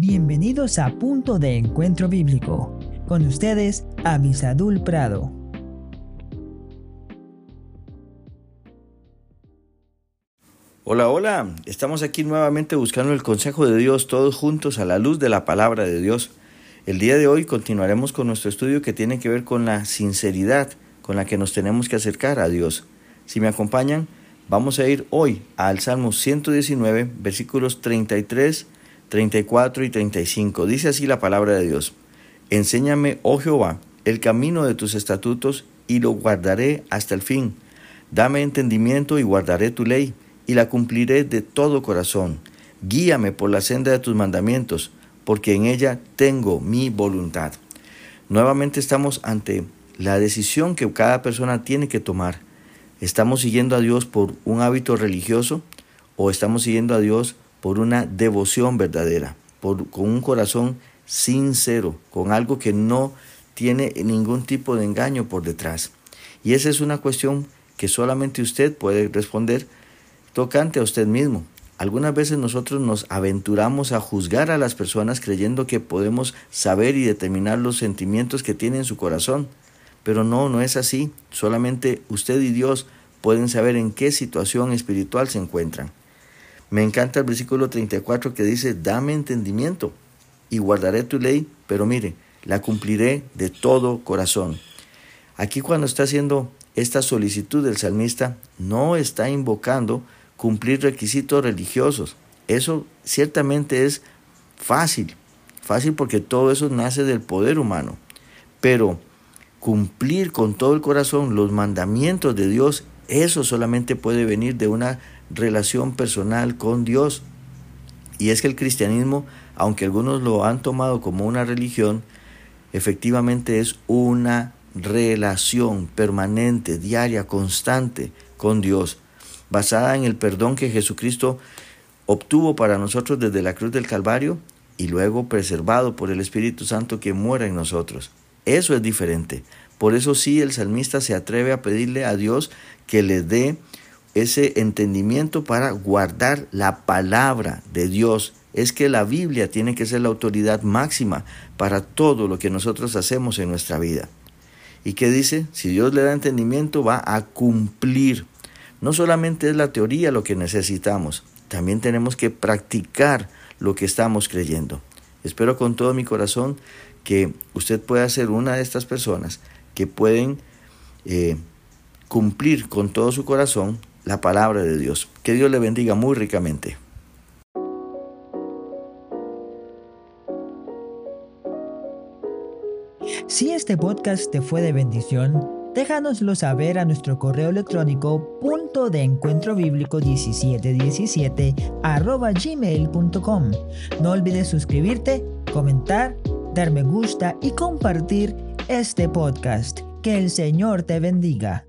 Bienvenidos a Punto de Encuentro Bíblico. Con ustedes, Avisadul Prado. Hola, hola. Estamos aquí nuevamente buscando el consejo de Dios todos juntos a la luz de la palabra de Dios. El día de hoy continuaremos con nuestro estudio que tiene que ver con la sinceridad con la que nos tenemos que acercar a Dios. Si me acompañan, vamos a ir hoy al Salmo 119, versículos 33 34 y 35. Dice así la palabra de Dios. Enséñame, oh Jehová, el camino de tus estatutos y lo guardaré hasta el fin. Dame entendimiento y guardaré tu ley y la cumpliré de todo corazón. Guíame por la senda de tus mandamientos, porque en ella tengo mi voluntad. Nuevamente estamos ante la decisión que cada persona tiene que tomar. ¿Estamos siguiendo a Dios por un hábito religioso o estamos siguiendo a Dios por una devoción verdadera, por, con un corazón sincero, con algo que no tiene ningún tipo de engaño por detrás. Y esa es una cuestión que solamente usted puede responder tocante a usted mismo. Algunas veces nosotros nos aventuramos a juzgar a las personas creyendo que podemos saber y determinar los sentimientos que tiene en su corazón. Pero no, no es así. Solamente usted y Dios pueden saber en qué situación espiritual se encuentran. Me encanta el versículo 34 que dice, dame entendimiento y guardaré tu ley, pero mire, la cumpliré de todo corazón. Aquí cuando está haciendo esta solicitud del salmista, no está invocando cumplir requisitos religiosos. Eso ciertamente es fácil, fácil porque todo eso nace del poder humano. Pero cumplir con todo el corazón los mandamientos de Dios, eso solamente puede venir de una relación personal con Dios. Y es que el cristianismo, aunque algunos lo han tomado como una religión, efectivamente es una relación permanente, diaria, constante con Dios, basada en el perdón que Jesucristo obtuvo para nosotros desde la cruz del Calvario y luego preservado por el Espíritu Santo que muera en nosotros. Eso es diferente. Por eso sí el salmista se atreve a pedirle a Dios que le dé ese entendimiento para guardar la palabra de Dios. Es que la Biblia tiene que ser la autoridad máxima para todo lo que nosotros hacemos en nuestra vida. ¿Y qué dice? Si Dios le da entendimiento, va a cumplir. No solamente es la teoría lo que necesitamos, también tenemos que practicar lo que estamos creyendo. Espero con todo mi corazón que usted pueda ser una de estas personas que pueden eh, cumplir con todo su corazón la palabra de Dios. Que Dios le bendiga muy ricamente. Si este podcast te fue de bendición, déjanoslo saber a nuestro correo electrónico punto de encuentro bíblico 1717 arroba gmail.com. No olvides suscribirte, comentar, dar me gusta y compartir este podcast. Que el Señor te bendiga.